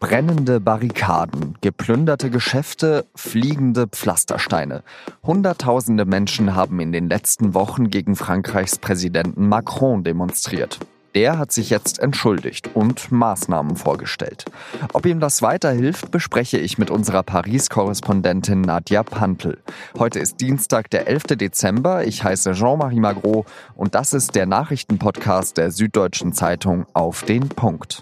Brennende Barrikaden, geplünderte Geschäfte, fliegende Pflastersteine. Hunderttausende Menschen haben in den letzten Wochen gegen Frankreichs Präsidenten Macron demonstriert. Der hat sich jetzt entschuldigt und Maßnahmen vorgestellt. Ob ihm das weiterhilft, bespreche ich mit unserer Paris-Korrespondentin Nadja Pantel. Heute ist Dienstag, der 11. Dezember. Ich heiße Jean-Marie Magro und das ist der Nachrichtenpodcast der Süddeutschen Zeitung auf den Punkt.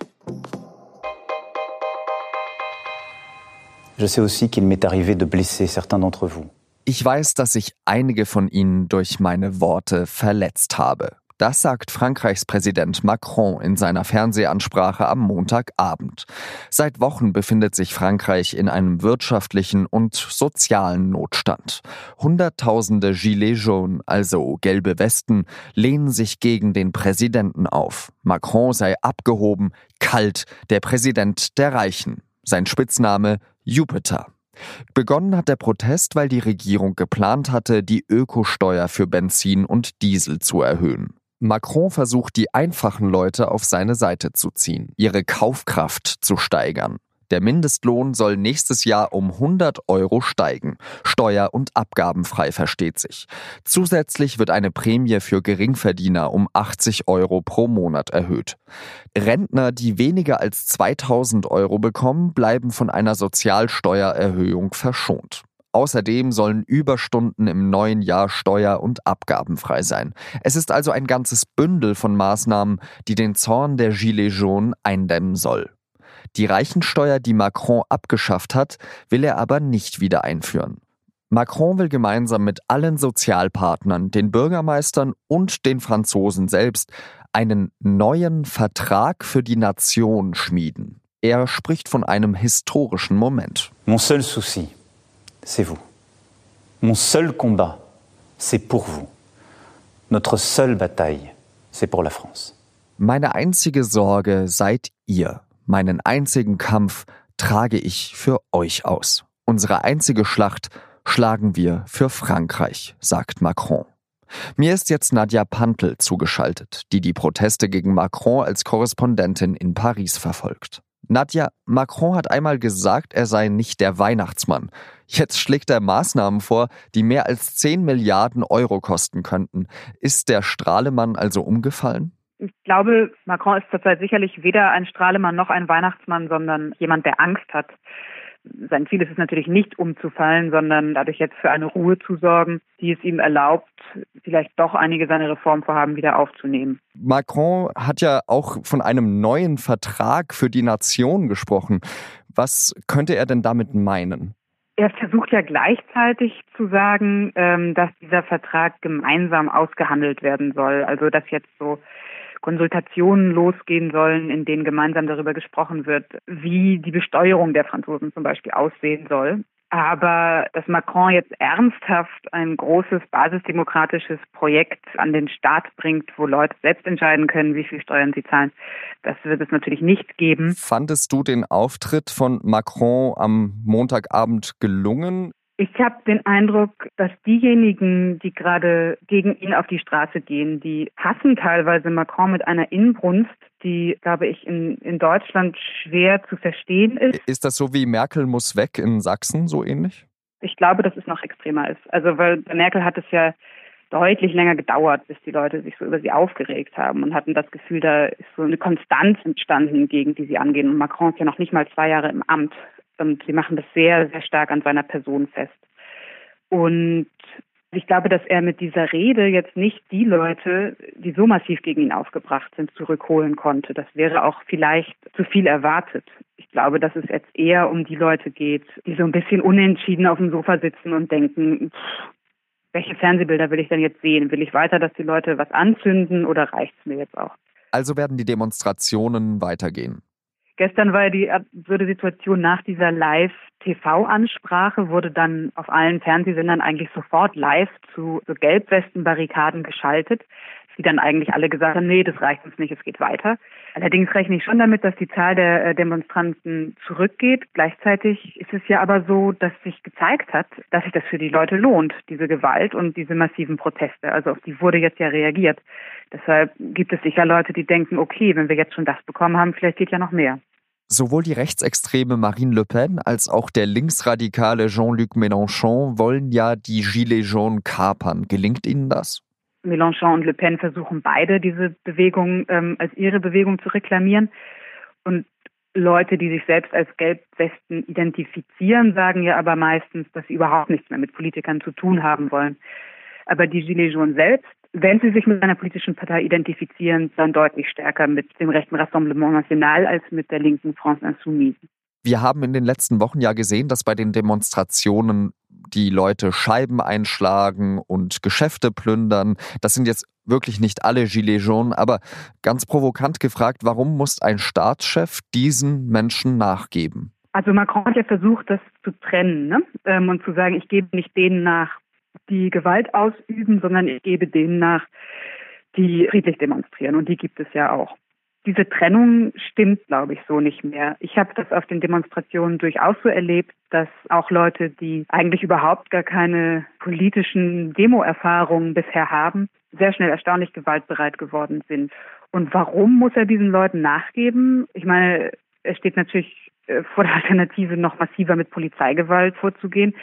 Je sais aussi qu'il m'est arrivé de blesser certains d'entre vous. Ich weiß, dass ich einige von Ihnen durch meine Worte verletzt habe. Das sagt Frankreichs Präsident Macron in seiner Fernsehansprache am Montagabend. Seit Wochen befindet sich Frankreich in einem wirtschaftlichen und sozialen Notstand. Hunderttausende Gilets jaunes, also gelbe Westen, lehnen sich gegen den Präsidenten auf. Macron sei abgehoben, kalt, der Präsident der Reichen. Sein Spitzname Jupiter. Begonnen hat der Protest, weil die Regierung geplant hatte, die Ökosteuer für Benzin und Diesel zu erhöhen. Macron versucht, die einfachen Leute auf seine Seite zu ziehen, ihre Kaufkraft zu steigern. Der Mindestlohn soll nächstes Jahr um 100 Euro steigen. Steuer- und abgabenfrei versteht sich. Zusätzlich wird eine Prämie für Geringverdiener um 80 Euro pro Monat erhöht. Rentner, die weniger als 2000 Euro bekommen, bleiben von einer Sozialsteuererhöhung verschont. Außerdem sollen Überstunden im neuen Jahr steuer- und abgabenfrei sein. Es ist also ein ganzes Bündel von Maßnahmen, die den Zorn der Gilets jaunes eindämmen soll. Die Reichensteuer, die Macron abgeschafft hat, will er aber nicht wieder einführen. Macron will gemeinsam mit allen Sozialpartnern, den Bürgermeistern und den Franzosen selbst einen neuen Vertrag für die Nation schmieden. Er spricht von einem historischen Moment. Mon seul souci, c'est vous. Mon seul combat, c'est pour vous. Notre seule bataille, c'est pour la France. Meine einzige Sorge seid ihr. Meinen einzigen Kampf trage ich für euch aus. Unsere einzige Schlacht schlagen wir für Frankreich, sagt Macron. Mir ist jetzt Nadja Pantel zugeschaltet, die die Proteste gegen Macron als Korrespondentin in Paris verfolgt. Nadja, Macron hat einmal gesagt, er sei nicht der Weihnachtsmann. Jetzt schlägt er Maßnahmen vor, die mehr als 10 Milliarden Euro kosten könnten. Ist der Strahlemann also umgefallen? Ich glaube, Macron ist zurzeit sicherlich weder ein Strahlemann noch ein Weihnachtsmann, sondern jemand, der Angst hat. Sein Ziel ist es natürlich nicht umzufallen, sondern dadurch jetzt für eine Ruhe zu sorgen, die es ihm erlaubt, vielleicht doch einige seiner Reformvorhaben wieder aufzunehmen. Macron hat ja auch von einem neuen Vertrag für die Nation gesprochen. Was könnte er denn damit meinen? Er versucht ja gleichzeitig zu sagen, ähm, dass dieser Vertrag gemeinsam ausgehandelt werden soll. Also dass jetzt so Konsultationen losgehen sollen, in denen gemeinsam darüber gesprochen wird, wie die Besteuerung der Franzosen zum Beispiel aussehen soll. Aber dass Macron jetzt ernsthaft ein großes basisdemokratisches Projekt an den Staat bringt, wo Leute selbst entscheiden können, wie viel Steuern sie zahlen, das wird es natürlich nicht geben. Fandest du den Auftritt von Macron am Montagabend gelungen? Ich habe den Eindruck, dass diejenigen, die gerade gegen ihn auf die Straße gehen, die hassen teilweise Macron mit einer Inbrunst, die, glaube ich, in, in Deutschland schwer zu verstehen ist. Ist das so wie Merkel muss weg in Sachsen, so ähnlich? Ich glaube, dass es noch extremer ist. Also, weil bei Merkel hat es ja deutlich länger gedauert, bis die Leute sich so über sie aufgeregt haben und hatten das Gefühl, da ist so eine Konstanz entstanden, gegen die sie angehen. Und Macron ist ja noch nicht mal zwei Jahre im Amt. Und sie machen das sehr, sehr stark an seiner Person fest. Und ich glaube, dass er mit dieser Rede jetzt nicht die Leute, die so massiv gegen ihn aufgebracht sind, zurückholen konnte. Das wäre auch vielleicht zu viel erwartet. Ich glaube, dass es jetzt eher um die Leute geht, die so ein bisschen unentschieden auf dem Sofa sitzen und denken, pff, welche Fernsehbilder will ich denn jetzt sehen? Will ich weiter, dass die Leute was anzünden oder reicht es mir jetzt auch? Also werden die Demonstrationen weitergehen. Gestern war die absurde Situation nach dieser Live-TV-Ansprache, wurde dann auf allen Fernsehsendern eigentlich sofort live zu so Gelbwesten-Barrikaden geschaltet die dann eigentlich alle gesagt haben, nee, das reicht uns nicht, es geht weiter. Allerdings rechne ich schon damit, dass die Zahl der äh, Demonstranten zurückgeht. Gleichzeitig ist es ja aber so, dass sich gezeigt hat, dass sich das für die Leute lohnt, diese Gewalt und diese massiven Proteste. Also auf die wurde jetzt ja reagiert. Deshalb gibt es sicher Leute, die denken, okay, wenn wir jetzt schon das bekommen haben, vielleicht geht ja noch mehr. Sowohl die rechtsextreme Marine Le Pen als auch der linksradikale Jean-Luc Mélenchon wollen ja die Gilets jaunes kapern. Gelingt Ihnen das? Mélenchon und Le Pen versuchen beide, diese Bewegung ähm, als ihre Bewegung zu reklamieren. Und Leute, die sich selbst als Gelbwesten identifizieren, sagen ja aber meistens, dass sie überhaupt nichts mehr mit Politikern zu tun haben wollen. Aber die Gilets jaunes selbst wenn sie sich mit einer politischen Partei identifizieren, dann deutlich stärker mit dem rechten Rassemblement National als mit der linken France Insoumise. Wir haben in den letzten Wochen ja gesehen, dass bei den Demonstrationen die Leute Scheiben einschlagen und Geschäfte plündern. Das sind jetzt wirklich nicht alle Gilets jaunes, aber ganz provokant gefragt, warum muss ein Staatschef diesen Menschen nachgeben? Also Macron hat ja versucht, das zu trennen ne? Ähm, und zu sagen, ich gebe nicht denen nach, die Gewalt ausüben, sondern ich gebe denen nach, die friedlich demonstrieren. Und die gibt es ja auch. Diese Trennung stimmt, glaube ich, so nicht mehr. Ich habe das auf den Demonstrationen durchaus so erlebt, dass auch Leute, die eigentlich überhaupt gar keine politischen Demo-Erfahrungen bisher haben, sehr schnell erstaunlich gewaltbereit geworden sind. Und warum muss er diesen Leuten nachgeben? Ich meine, er steht natürlich äh, vor der Alternative, noch massiver mit Polizeigewalt vorzugehen.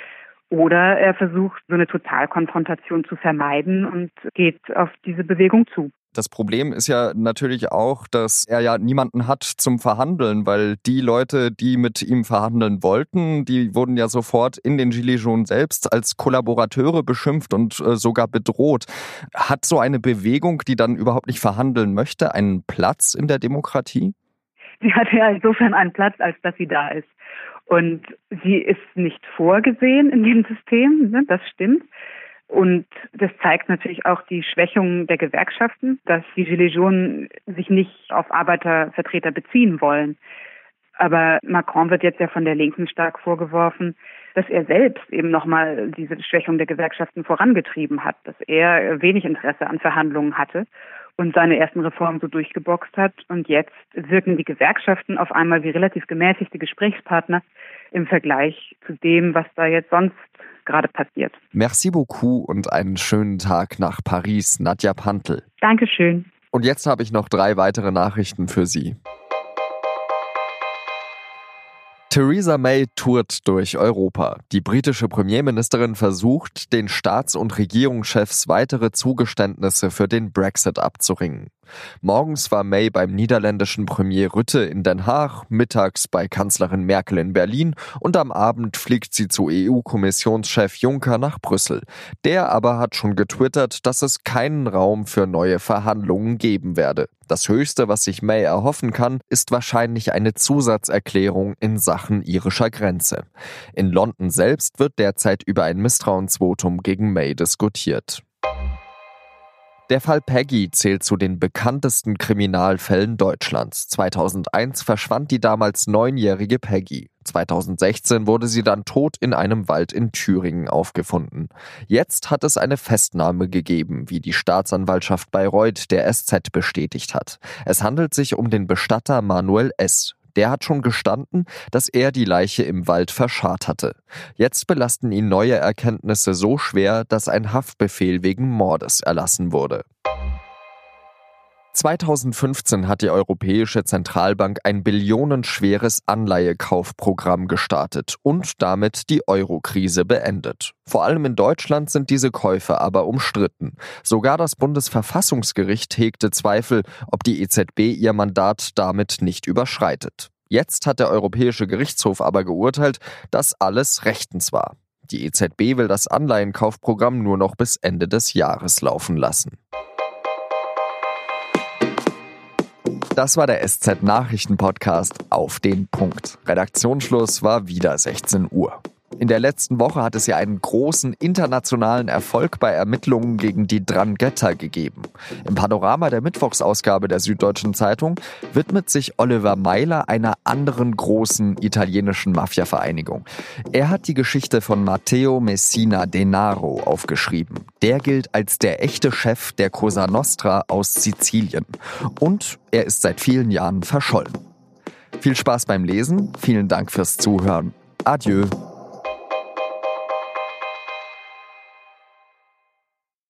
Oder er versucht, so eine Totalkonfrontation zu vermeiden und geht auf diese Bewegung zu. Das Problem ist ja natürlich auch, dass er ja niemanden hat zum Verhandeln, weil die Leute, die mit ihm verhandeln wollten, die wurden ja sofort in den Gilets jaunes selbst als Kollaborateure beschimpft und äh, sogar bedroht. Hat so eine Bewegung, die dann überhaupt nicht verhandeln möchte, einen Platz in der Demokratie? Sie hat ja insofern einen Platz, als dass sie da ist. Und sie ist nicht vorgesehen in dem System, ne? das stimmt. Und das zeigt natürlich auch die Schwächung der Gewerkschaften, dass die Gilets jaunes sich nicht auf Arbeitervertreter beziehen wollen. Aber Macron wird jetzt ja von der Linken stark vorgeworfen, dass er selbst eben nochmal diese Schwächung der Gewerkschaften vorangetrieben hat, dass er wenig Interesse an Verhandlungen hatte und seine ersten Reformen so durchgeboxt hat. Und jetzt wirken die Gewerkschaften auf einmal wie relativ gemäßigte Gesprächspartner im Vergleich zu dem, was da jetzt sonst gerade passiert. Merci beaucoup und einen schönen Tag nach Paris, Nadja Pantel. Dankeschön. Und jetzt habe ich noch drei weitere Nachrichten für Sie. Theresa May tourt durch Europa. Die britische Premierministerin versucht, den Staats- und Regierungschefs weitere Zugeständnisse für den Brexit abzuringen. Morgens war May beim niederländischen Premier Rütte in Den Haag, mittags bei Kanzlerin Merkel in Berlin und am Abend fliegt sie zu EU-Kommissionschef Juncker nach Brüssel. Der aber hat schon getwittert, dass es keinen Raum für neue Verhandlungen geben werde. Das Höchste, was sich May erhoffen kann, ist wahrscheinlich eine Zusatzerklärung in Sachen irischer Grenze. In London selbst wird derzeit über ein Misstrauensvotum gegen May diskutiert. Der Fall Peggy zählt zu den bekanntesten Kriminalfällen Deutschlands. 2001 verschwand die damals neunjährige Peggy. 2016 wurde sie dann tot in einem Wald in Thüringen aufgefunden. Jetzt hat es eine Festnahme gegeben, wie die Staatsanwaltschaft Bayreuth der SZ bestätigt hat. Es handelt sich um den Bestatter Manuel S. Der hat schon gestanden, dass er die Leiche im Wald verscharrt hatte. Jetzt belasten ihn neue Erkenntnisse so schwer, dass ein Haftbefehl wegen Mordes erlassen wurde. 2015 hat die Europäische Zentralbank ein billionenschweres Anleihekaufprogramm gestartet und damit die Euro-Krise beendet. Vor allem in Deutschland sind diese Käufe aber umstritten. Sogar das Bundesverfassungsgericht hegte Zweifel, ob die EZB ihr Mandat damit nicht überschreitet. Jetzt hat der Europäische Gerichtshof aber geurteilt, dass alles rechtens war. Die EZB will das Anleihenkaufprogramm nur noch bis Ende des Jahres laufen lassen. Das war der SZ Nachrichten Podcast auf den Punkt. Redaktionsschluss war wieder 16 Uhr. In der letzten Woche hat es ja einen großen internationalen Erfolg bei Ermittlungen gegen die Drangheta gegeben. Im Panorama der Mittwochsausgabe der Süddeutschen Zeitung widmet sich Oliver Meiler einer anderen großen italienischen Mafia-Vereinigung. Er hat die Geschichte von Matteo Messina Denaro aufgeschrieben. Der gilt als der echte Chef der Cosa Nostra aus Sizilien. Und er ist seit vielen Jahren verschollen. Viel Spaß beim Lesen, vielen Dank fürs Zuhören. Adieu.